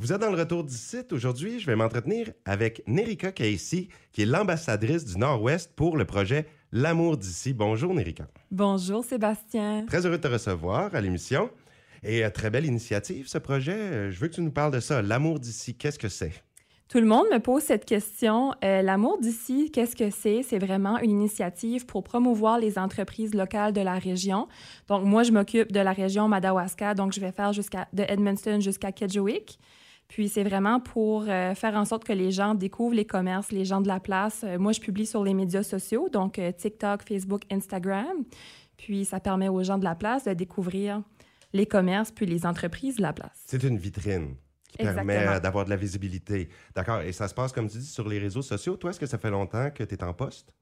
Vous êtes dans le retour du site. Aujourd'hui, je vais m'entretenir avec Nerika Casey, qui est l'ambassadrice du Nord-Ouest pour le projet L'amour d'ici. Bonjour, Nerika. Bonjour, Sébastien. Très heureux de te recevoir à l'émission. Et euh, très belle initiative, ce projet. Euh, je veux que tu nous parles de ça. L'amour d'ici, qu'est-ce que c'est? Tout le monde me pose cette question. Euh, L'amour d'ici, qu'est-ce que c'est? C'est vraiment une initiative pour promouvoir les entreprises locales de la région. Donc, moi, je m'occupe de la région Madawaska, donc je vais faire jusqu'à de Edmundston jusqu'à Kedgewick. Puis, c'est vraiment pour euh, faire en sorte que les gens découvrent les commerces, les gens de la place. Euh, moi, je publie sur les médias sociaux, donc euh, TikTok, Facebook, Instagram. Puis, ça permet aux gens de la place de découvrir les commerces puis les entreprises de la place. C'est une vitrine qui permet Exactement. d'avoir de la visibilité. D'accord? Et ça se passe, comme tu dis, sur les réseaux sociaux. Toi, est-ce que ça fait longtemps que tu es en poste?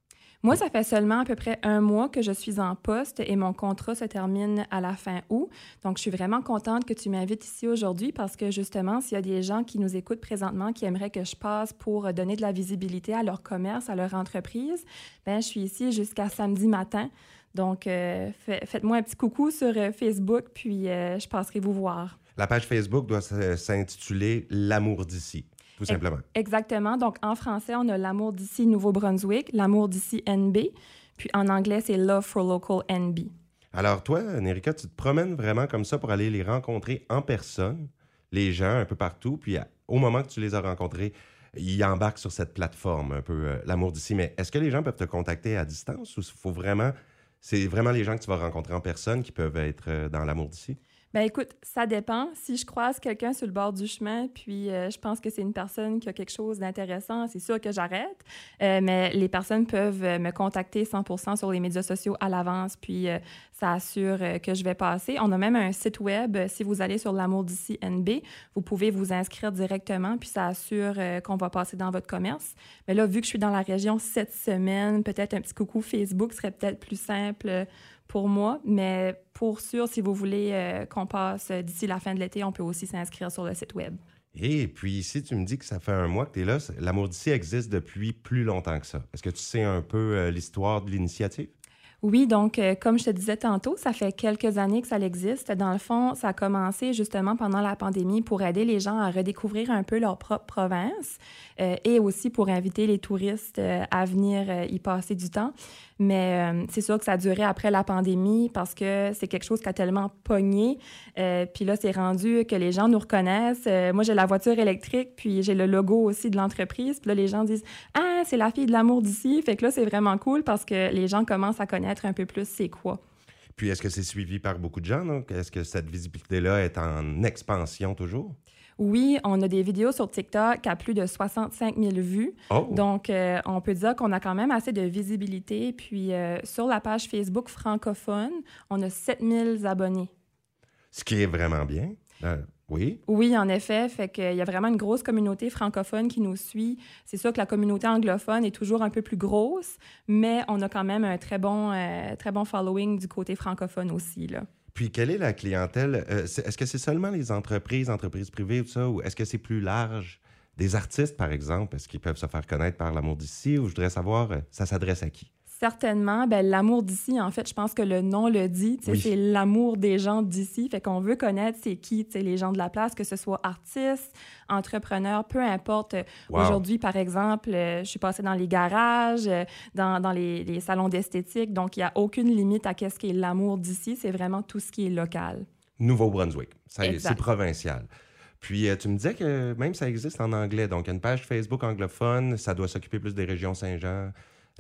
Moi, ça fait seulement à peu près un mois que je suis en poste et mon contrat se termine à la fin août. Donc, je suis vraiment contente que tu m'invites ici aujourd'hui parce que justement, s'il y a des gens qui nous écoutent présentement qui aimeraient que je passe pour donner de la visibilité à leur commerce, à leur entreprise, ben je suis ici jusqu'à samedi matin. Donc, euh, fait- faites-moi un petit coucou sur euh, Facebook, puis euh, je passerai vous voir. La page Facebook doit s'intituler L'amour d'ici, tout simplement. Exactement. Donc, en français, on a l'amour d'ici Nouveau-Brunswick, l'amour d'ici NB, puis en anglais, c'est Love for Local NB. Alors, toi, Nerika, tu te promènes vraiment comme ça pour aller les rencontrer en personne, les gens un peu partout, puis au moment que tu les as rencontrés, ils embarquent sur cette plateforme, un peu euh, l'amour d'ici. Mais est-ce que les gens peuvent te contacter à distance ou faut vraiment, c'est vraiment les gens que tu vas rencontrer en personne qui peuvent être euh, dans l'amour d'ici? Ben écoute, ça dépend. Si je croise quelqu'un sur le bord du chemin, puis euh, je pense que c'est une personne qui a quelque chose d'intéressant, c'est sûr que j'arrête. Euh, mais les personnes peuvent euh, me contacter 100% sur les médias sociaux à l'avance, puis ça assure que je vais passer. On a même un site web. Si vous allez sur l'amour d'ici NB, vous pouvez vous inscrire directement, puis ça assure qu'on va passer dans votre commerce. Mais là, vu que je suis dans la région cette semaine, peut-être un petit coucou Facebook serait peut-être plus simple pour moi. Mais pour sûr, si vous voulez euh, qu'on passe euh, d'ici la fin de l'été, on peut aussi s'inscrire sur le site web. Et puis, si tu me dis que ça fait un mois que tu es là, l'amour d'ici existe depuis plus longtemps que ça. Est-ce que tu sais un peu euh, l'histoire de l'initiative? Oui, donc euh, comme je te disais tantôt, ça fait quelques années que ça existe. Dans le fond, ça a commencé justement pendant la pandémie pour aider les gens à redécouvrir un peu leur propre province euh, et aussi pour inviter les touristes euh, à venir y passer du temps. Mais c'est sûr que ça a duré après la pandémie parce que c'est quelque chose qui a tellement pogné. Puis là, c'est rendu que les gens nous reconnaissent. Moi, j'ai la voiture électrique, puis j'ai le logo aussi de l'entreprise. Puis là, les gens disent Ah, c'est la fille de l'amour d'ici. Fait que là, c'est vraiment cool parce que les gens commencent à connaître un peu plus c'est quoi. Puis, est-ce que c'est suivi par beaucoup de gens? Est-ce que cette visibilité-là est en expansion toujours? Oui, on a des vidéos sur TikTok à plus de 65 000 vues. Oh! Donc, euh, on peut dire qu'on a quand même assez de visibilité. Puis, euh, sur la page Facebook francophone, on a 7 000 abonnés. Ce qui est vraiment bien. Euh, oui. Oui, en effet, fait qu'il y a vraiment une grosse communauté francophone qui nous suit. C'est sûr que la communauté anglophone est toujours un peu plus grosse, mais on a quand même un très bon, euh, très bon following du côté francophone aussi. Là. Puis, quelle est la clientèle? Euh, est-ce que c'est seulement les entreprises, entreprises privées, tout ça, ou est-ce que c'est plus large? Des artistes, par exemple, est-ce qu'ils peuvent se faire connaître par l'amour d'ici? Ou je voudrais savoir, ça s'adresse à qui? Certainement, ben, l'amour d'ici, en fait, je pense que le nom le dit, Oui. c'est l'amour des gens d'ici. Fait qu'on veut connaître c'est qui, les gens de la place, que ce soit artistes, entrepreneurs, peu importe. Wow. Aujourd'hui, par exemple, euh, je suis passée dans les garages, euh, dans, dans les, les salons d'esthétique, donc il n'y a aucune limite à qu'est-ce qui est l'amour d'ici. C'est vraiment tout ce qui est local. Nouveau-Brunswick. C'est provincial. Puis, euh, tu me disais que même ça existe en anglais. Donc, il y a une page Facebook anglophone, ça doit s'occuper plus des régions Saint-Jean,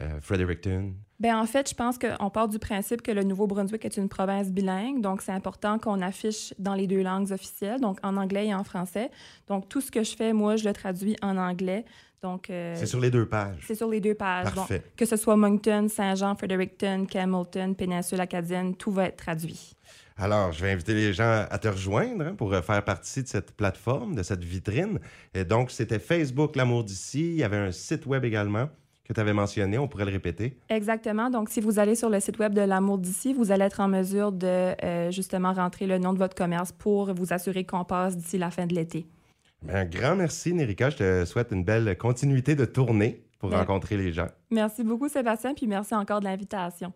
euh, Fredericton. Ben en fait, je pense qu'on part du principe que le Nouveau-Brunswick est une province bilingue, donc c'est important qu'on affiche dans les deux langues officielles, donc en anglais et en français. Donc tout ce que je fais, moi, je le traduis en anglais. Donc euh, C'est sur les deux pages. c'est sur les deux pages. Parfait. Donc, que ce soit Moncton, Saint-Jean, Fredericton, Camelton, Péninsule acadienne, tout va être traduit. Alors, je vais inviter les gens à te rejoindre hein, pour euh, faire partie de cette plateforme, de cette vitrine. Et donc, c'était Facebook L'amour d'ici. Il y avait un site web également que tu avais mentionné. On pourrait le répéter. Exactement. Donc, si vous allez sur le site web de l'Amour d'ici, vous allez être en mesure de euh, justement rentrer le nom de votre commerce pour vous assurer qu'on passe d'ici la fin de l'été. Un grand merci, Nerika. Je te souhaite une belle continuité de tournée pour Bien. rencontrer les gens. Merci beaucoup, Sébastien, puis merci encore de l'invitation.